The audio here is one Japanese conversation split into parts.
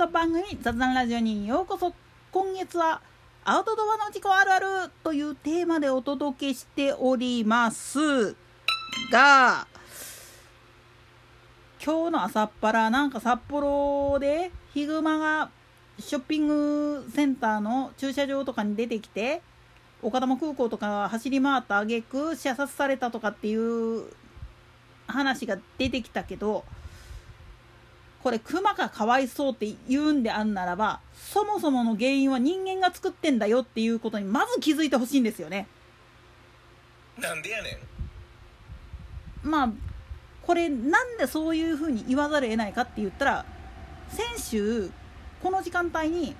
ト番組雑談ラジオにようこそ今月はアウトドアの事故あるあるというテーマでお届けしております。が今日の朝っぱらなんか札幌でヒグマがショッピングセンターの駐車場とかに出てきて岡玉空港とか走り回った挙句射殺されたとかっていう話が出てきたけどこれクマがかわいそうって言うんであんならばそもそもの原因は人間が作ってんだよっていうことにまず気づいてほしいんですよね。なんでやねん。まあこれなんでそういうふうに言わざるを得ないかって言ったら先週この時間帯に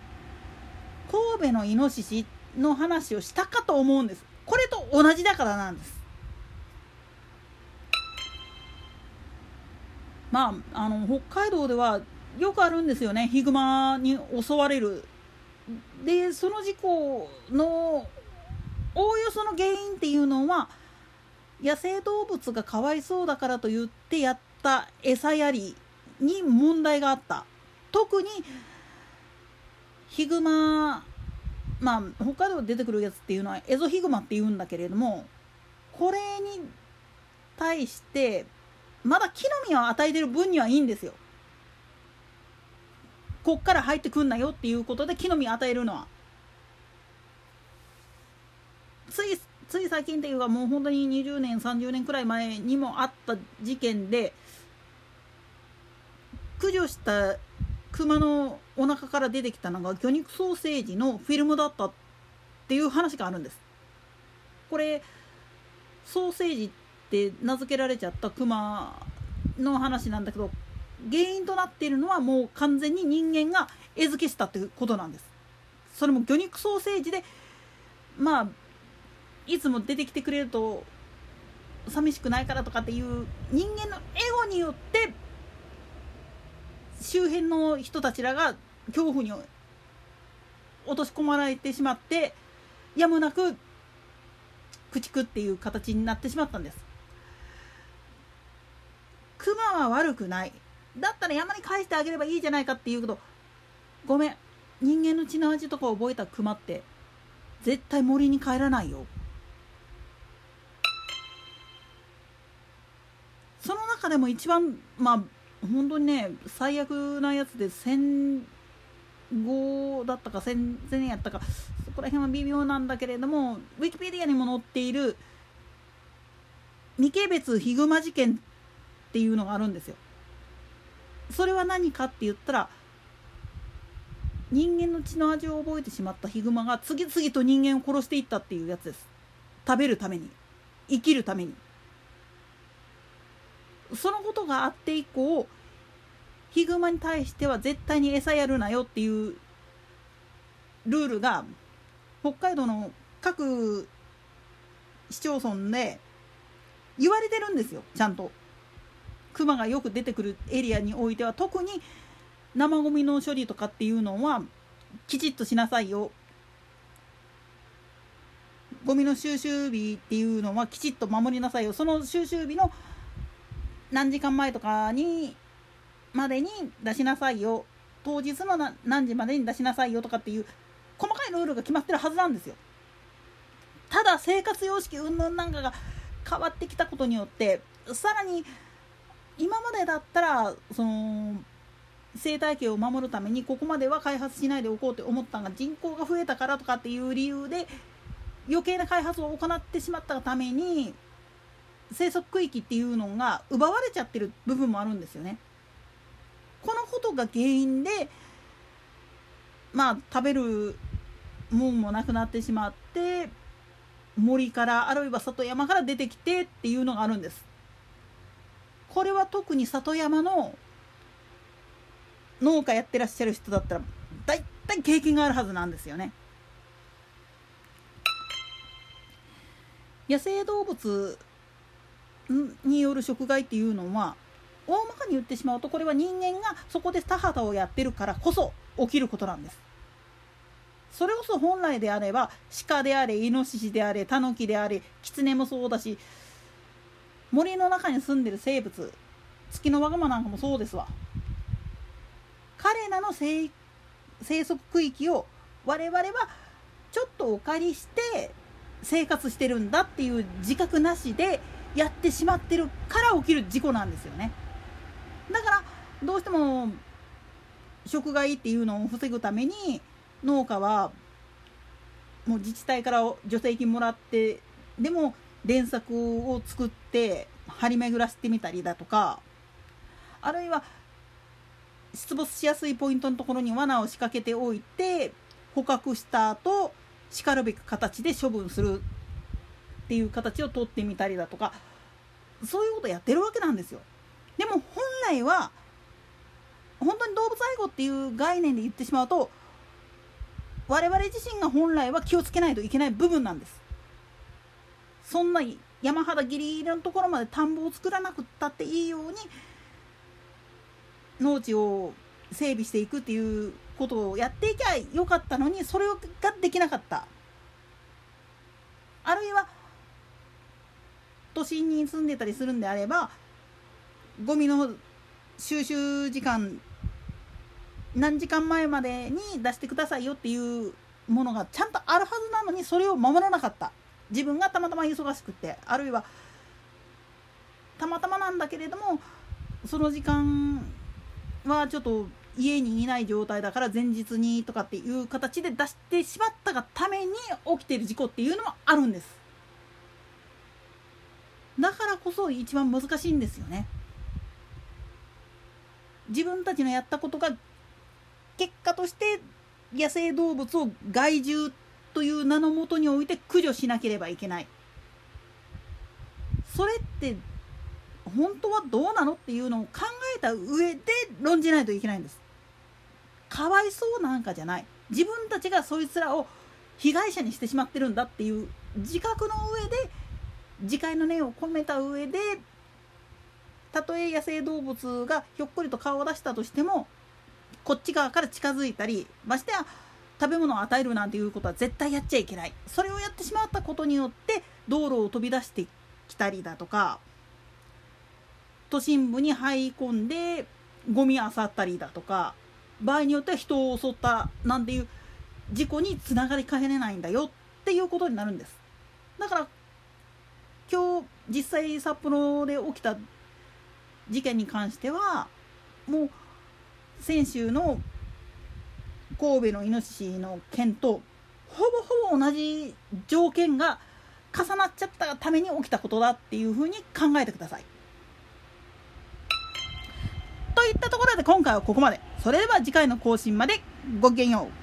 神戸のイノシシの話をしたかと思うんです。これと同じだからなんですまああの北海道ではよくあるんですよね。ヒグマに襲われる。でその事故のおおよその原因っていうのは野生動物がかわいそうだからと言ってやった餌やりに問題があった。特にヒグマまあ北海道で出てくるやつっていうのはエゾヒグマっていうんだけれどもこれに対してまだ木の実を与えてる分にはいいんですよ。こっから入ってくんなよっていうことで木の実を与えるのは。ついつい最近っていうかもう本当に20年30年くらい前にもあった事件で駆除した熊のお腹から出てきたのが魚肉ソーセージのフィルムだったっていう話があるんです。これソーセージって名付けられちゃった熊の話なんだけど原因となっているのはもう完全に人間が餌付けしたってことなんです。それも魚肉ソーセージでまあいつも出てきてくれると寂しくないからとかっていう人間のエゴによって周辺の人たちらが恐怖に落とし込まれてしまってやむなく駆逐っていう形になってしまったんです。クマは悪くない。だったら山に返してあげればいいじゃないかっていうけどごめん。人間の血の味とか覚えたクマって絶対森に帰らないよ。その中でも一番まあ本当にね最悪なやつで戦後だったか戦前やったかそこら辺は微妙なんだけれどもウィキペディアにも載っている未軽別ヒグマ事件っていうのがあるんですよ。それは何かって言ったら人間の血の味を覚えてしまったヒグマが次々と人間を殺していったっていうやつです食べるために生きるためにそのことがあって以降ヒグマに対しては絶対に餌やるなよっていうルールが北海道の各市町村で言われてるんですよちゃんと。クマがよく出てくるエリアにおいては特に生ゴミの処理とかっていうのはきちっとしなさいよ。ゴミの収集日っていうのはきちっと守りなさいよ。その収集日の何時間前とかにまでに出しなさいよ。当日の何時までに出しなさいよとかっていう細かいルールが決まってるはずなんですよ。ただ生活様式云々なんかが変わってきたことによってさらに今までだったらその生態系を守るためにここまでは開発しないでおこうって思ったのが人口が増えたからとかっていう理由で余計な開発を行ってしまったために生息区域っていうのが奪われちゃってる部分もあるんですよね。このことが原因でまあ食べるもんもなくなってしまって森からあるいは里山から出てきてっていうのがあるんです。これは特に里山の農家やってらっしゃる人だったら大体経験があるはずなんですよね。野生動物による食害っていうのは大まかに言ってしまうとこれは人間がそこで田畑をやってるからこそ起きることなんです。それこそ本来であれば鹿であれイノシシであれタヌキであれキツネもそうだし森の中に住んでる生物月のワガマなんかもそうですわ。彼らの生生息区域を我々はちょっとお借りして生活してるんだっていう自覚なしでやってしまってるから起きる事故なんですよね。だからどうしても食害っていうのを防ぐために農家はもう自治体から助成金もらってでも連作を作って張り巡らせてみたりだとかあるいは出没しやすいポイントのところに罠を仕掛けておいて捕獲した後しかるべく形で処分するっていう形をとってみたりだとかそういうことやってるわけなんですよ。でも本来は本当に動物愛護っていう概念で言ってしまうと我々自身が本来は気をつけないといけない部分なんです。そんな山肌ギリギリのところまで田んぼを作らなくったっていいように農地を整備していくっていうことをやっていきゃよかったのにそれができなかった。あるいは都心に住んでたりするんであればゴミの収集時間何時間前までに出してくださいよっていうものがちゃんとあるはずなのにそれを守らなかった。自分がたまたま忙しくてあるいはたまたまなんだけれどもその時間はちょっと家にいない状態だから前日にとかっていう形で出してしまったがために起きてる事故っていうのもあるんです。だからこそ一番難しいんですよね。自分たちのやったことが結果として野生動物を害獣という名のもとにおいて駆除しなければいけない。それって本当はどうなのっていうのを考えた上で論じないといけないんです。かわいそうなんかじゃない。自分たちがそいつらを被害者にしてしまってるんだっていう自覚の上で自戒の念を込めた上でたとえ野生動物がひょっこりと顔を出したとしてもこっち側から近づいたりましてや食べ物を与えるなんていうことは絶対やっちゃいけない。それをやってしまったことによって道路を飛び出してきたりだとか都心部に入り込んでゴミ漁ったりだとか場合によっては人を襲ったなんていう事故につながりかねないんだよっていうことになるんです。だから今日実際札幌で起きた事件に関してはもう先週の神戸のイノシシの件とほぼほぼ同じ条件が重なっちゃったために起きたことだっていうふうに考えてください。といったところで今回はここまで。それでは次回の更新までごきげんよう。